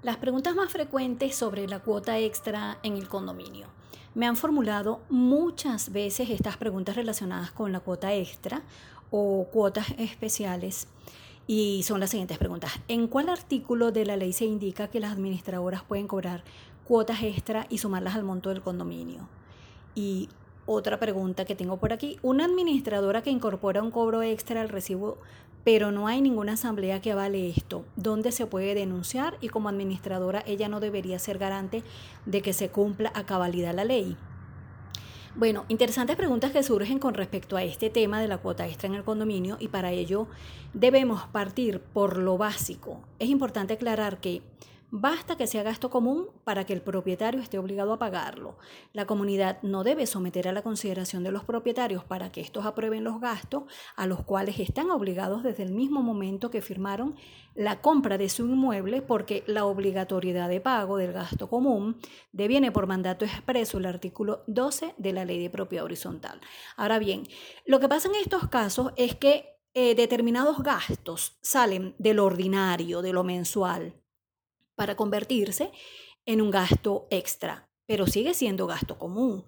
Las preguntas más frecuentes sobre la cuota extra en el condominio. Me han formulado muchas veces estas preguntas relacionadas con la cuota extra o cuotas especiales y son las siguientes preguntas. ¿En cuál artículo de la ley se indica que las administradoras pueden cobrar cuotas extra y sumarlas al monto del condominio? Y otra pregunta que tengo por aquí. Una administradora que incorpora un cobro extra al recibo pero no hay ninguna asamblea que avale esto. ¿Dónde se puede denunciar? Y como administradora ella no debería ser garante de que se cumpla a cabalidad la ley. Bueno, interesantes preguntas que surgen con respecto a este tema de la cuota extra en el condominio y para ello debemos partir por lo básico. Es importante aclarar que Basta que sea gasto común para que el propietario esté obligado a pagarlo. La comunidad no debe someter a la consideración de los propietarios para que estos aprueben los gastos a los cuales están obligados desde el mismo momento que firmaron la compra de su inmueble porque la obligatoriedad de pago del gasto común deviene por mandato expreso el artículo 12 de la ley de propiedad horizontal. Ahora bien, lo que pasa en estos casos es que eh, determinados gastos salen del ordinario, de lo mensual para convertirse en un gasto extra, pero sigue siendo gasto común.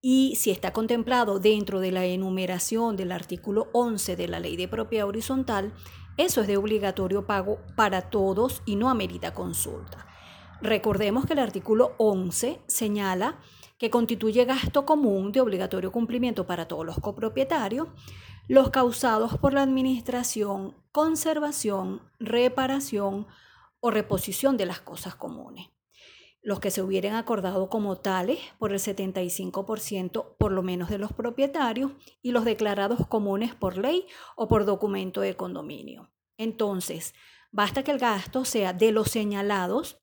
Y si está contemplado dentro de la enumeración del artículo 11 de la ley de propiedad horizontal, eso es de obligatorio pago para todos y no amerita consulta. Recordemos que el artículo 11 señala que constituye gasto común de obligatorio cumplimiento para todos los copropietarios, los causados por la administración, conservación, reparación, o reposición de las cosas comunes. Los que se hubieran acordado como tales por el 75% por lo menos de los propietarios y los declarados comunes por ley o por documento de condominio. Entonces, basta que el gasto sea de los señalados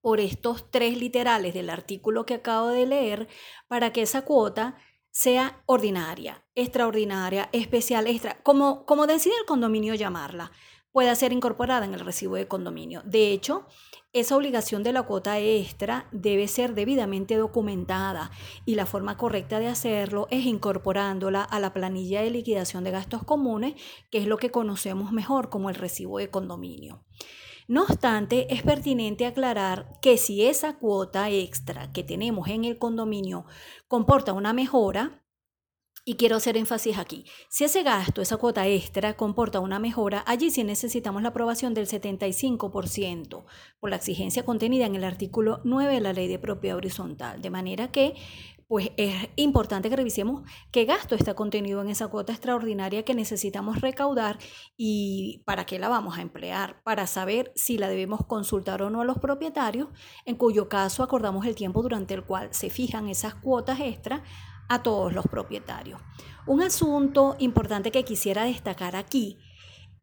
por estos tres literales del artículo que acabo de leer para que esa cuota sea ordinaria, extraordinaria, especial, extra, como, como decide el condominio llamarla pueda ser incorporada en el recibo de condominio. De hecho, esa obligación de la cuota extra debe ser debidamente documentada y la forma correcta de hacerlo es incorporándola a la planilla de liquidación de gastos comunes, que es lo que conocemos mejor como el recibo de condominio. No obstante, es pertinente aclarar que si esa cuota extra que tenemos en el condominio comporta una mejora, y quiero hacer énfasis aquí. Si ese gasto, esa cuota extra, comporta una mejora, allí sí necesitamos la aprobación del 75% por la exigencia contenida en el artículo 9 de la Ley de Propiedad Horizontal. De manera que, pues es importante que revisemos qué gasto está contenido en esa cuota extraordinaria que necesitamos recaudar y para qué la vamos a emplear, para saber si la debemos consultar o no a los propietarios, en cuyo caso acordamos el tiempo durante el cual se fijan esas cuotas extra a todos los propietarios. Un asunto importante que quisiera destacar aquí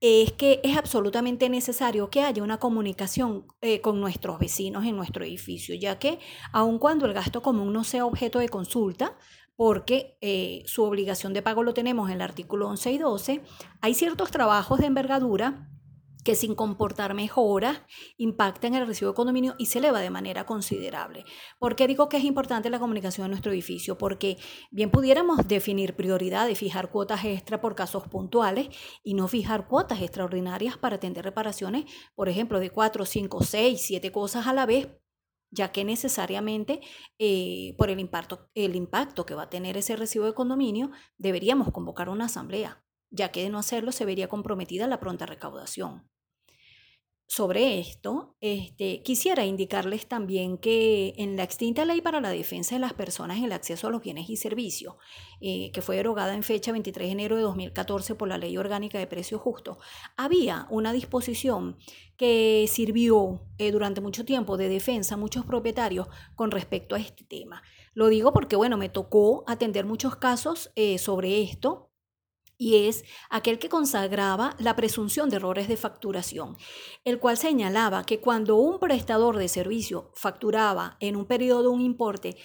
es que es absolutamente necesario que haya una comunicación eh, con nuestros vecinos en nuestro edificio, ya que aun cuando el gasto común no sea objeto de consulta, porque eh, su obligación de pago lo tenemos en el artículo 11 y 12, hay ciertos trabajos de envergadura que sin comportar mejoras impacta en el recibo de condominio y se eleva de manera considerable. ¿Por qué digo que es importante la comunicación en nuestro edificio? Porque bien pudiéramos definir prioridades, fijar cuotas extra por casos puntuales y no fijar cuotas extraordinarias para atender reparaciones, por ejemplo, de 4, 5, 6, 7 cosas a la vez, ya que necesariamente eh, por el impacto, el impacto que va a tener ese recibo de condominio, deberíamos convocar una asamblea ya que de no hacerlo se vería comprometida la pronta recaudación. Sobre esto, este, quisiera indicarles también que en la extinta ley para la defensa de las personas en el acceso a los bienes y servicios, eh, que fue derogada en fecha 23 de enero de 2014 por la Ley Orgánica de Precios Justos, había una disposición que sirvió eh, durante mucho tiempo de defensa a muchos propietarios con respecto a este tema. Lo digo porque, bueno, me tocó atender muchos casos eh, sobre esto y es aquel que consagraba la presunción de errores de facturación, el cual señalaba que cuando un prestador de servicio facturaba en un periodo un importe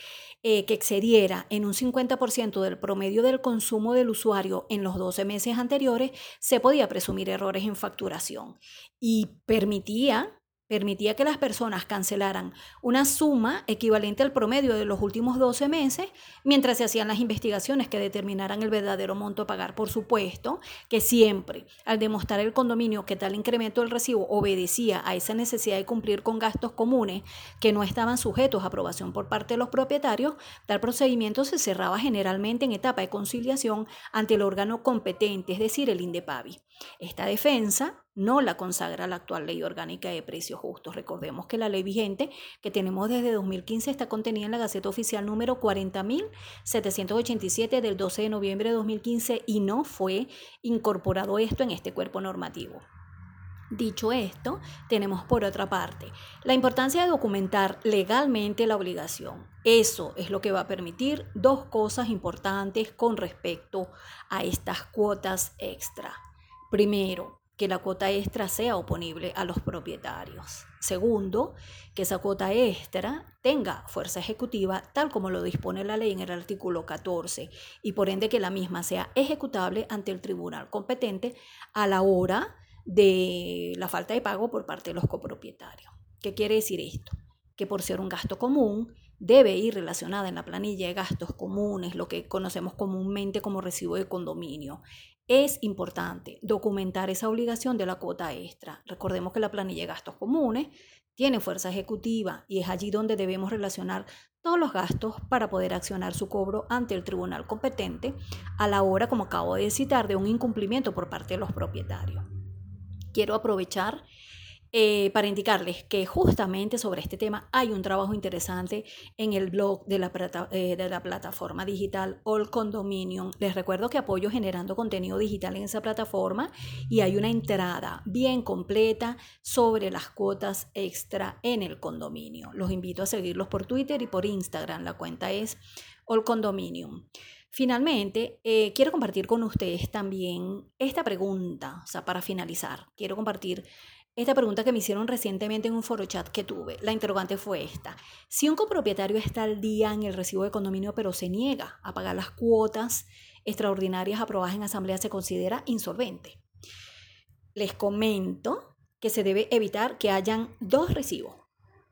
eh, que excediera en un 50% del promedio del consumo del usuario en los 12 meses anteriores, se podía presumir errores en facturación y permitía permitía que las personas cancelaran una suma equivalente al promedio de los últimos 12 meses mientras se hacían las investigaciones que determinaran el verdadero monto a pagar. Por supuesto que siempre, al demostrar el condominio que tal incremento del recibo obedecía a esa necesidad de cumplir con gastos comunes que no estaban sujetos a aprobación por parte de los propietarios, tal procedimiento se cerraba generalmente en etapa de conciliación ante el órgano competente, es decir, el INDEPAVI. Esta defensa no la consagra la actual ley orgánica de precios justos. Recordemos que la ley vigente que tenemos desde 2015 está contenida en la Gaceta Oficial número 40.787 del 12 de noviembre de 2015 y no fue incorporado esto en este cuerpo normativo. Dicho esto, tenemos por otra parte la importancia de documentar legalmente la obligación. Eso es lo que va a permitir dos cosas importantes con respecto a estas cuotas extra. Primero, que la cuota extra sea oponible a los propietarios. Segundo, que esa cuota extra tenga fuerza ejecutiva tal como lo dispone la ley en el artículo 14 y por ende que la misma sea ejecutable ante el tribunal competente a la hora de la falta de pago por parte de los copropietarios. ¿Qué quiere decir esto? Que por ser un gasto común, debe ir relacionada en la planilla de gastos comunes, lo que conocemos comúnmente como recibo de condominio. Es importante documentar esa obligación de la cuota extra. Recordemos que la planilla de gastos comunes tiene fuerza ejecutiva y es allí donde debemos relacionar todos los gastos para poder accionar su cobro ante el tribunal competente a la hora, como acabo de citar, de un incumplimiento por parte de los propietarios. Quiero aprovechar eh, para indicarles que justamente sobre este tema hay un trabajo interesante en el blog de la, eh, de la plataforma digital All Condominium. Les recuerdo que apoyo generando contenido digital en esa plataforma y hay una entrada bien completa sobre las cuotas extra en el condominio. Los invito a seguirlos por Twitter y por Instagram. La cuenta es All Condominium. Finalmente, eh, quiero compartir con ustedes también esta pregunta, o sea, para finalizar, quiero compartir esta pregunta que me hicieron recientemente en un foro chat que tuve. La interrogante fue esta. Si un copropietario está al día en el recibo de condominio pero se niega a pagar las cuotas extraordinarias aprobadas en asamblea, ¿se considera insolvente? Les comento que se debe evitar que hayan dos recibos,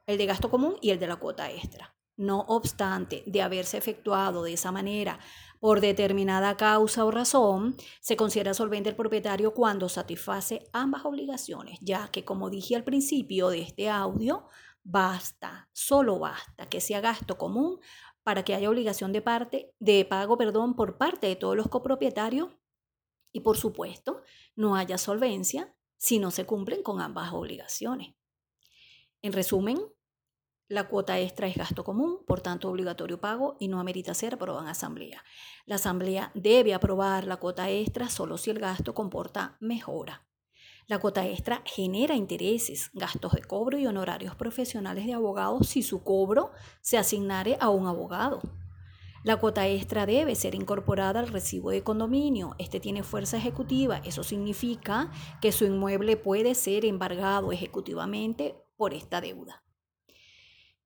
el de gasto común y el de la cuota extra. No obstante, de haberse efectuado de esa manera por determinada causa o razón, se considera solvente el propietario cuando satisface ambas obligaciones, ya que como dije al principio de este audio, basta, solo basta que sea gasto común para que haya obligación de parte de pago, perdón, por parte de todos los copropietarios y por supuesto, no haya solvencia si no se cumplen con ambas obligaciones. En resumen, la cuota extra es gasto común, por tanto obligatorio pago y no amerita ser aprobada en asamblea. La asamblea debe aprobar la cuota extra solo si el gasto comporta mejora. La cuota extra genera intereses, gastos de cobro y honorarios profesionales de abogados si su cobro se asignare a un abogado. La cuota extra debe ser incorporada al recibo de condominio. Este tiene fuerza ejecutiva. Eso significa que su inmueble puede ser embargado ejecutivamente por esta deuda.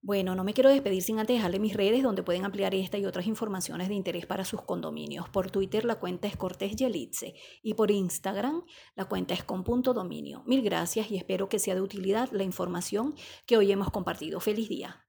Bueno, no me quiero despedir sin antes dejarle mis redes donde pueden ampliar esta y otras informaciones de interés para sus condominios. Por Twitter la cuenta es Cortés Yelitze y por Instagram la cuenta es con punto dominio. Mil gracias y espero que sea de utilidad la información que hoy hemos compartido. Feliz día.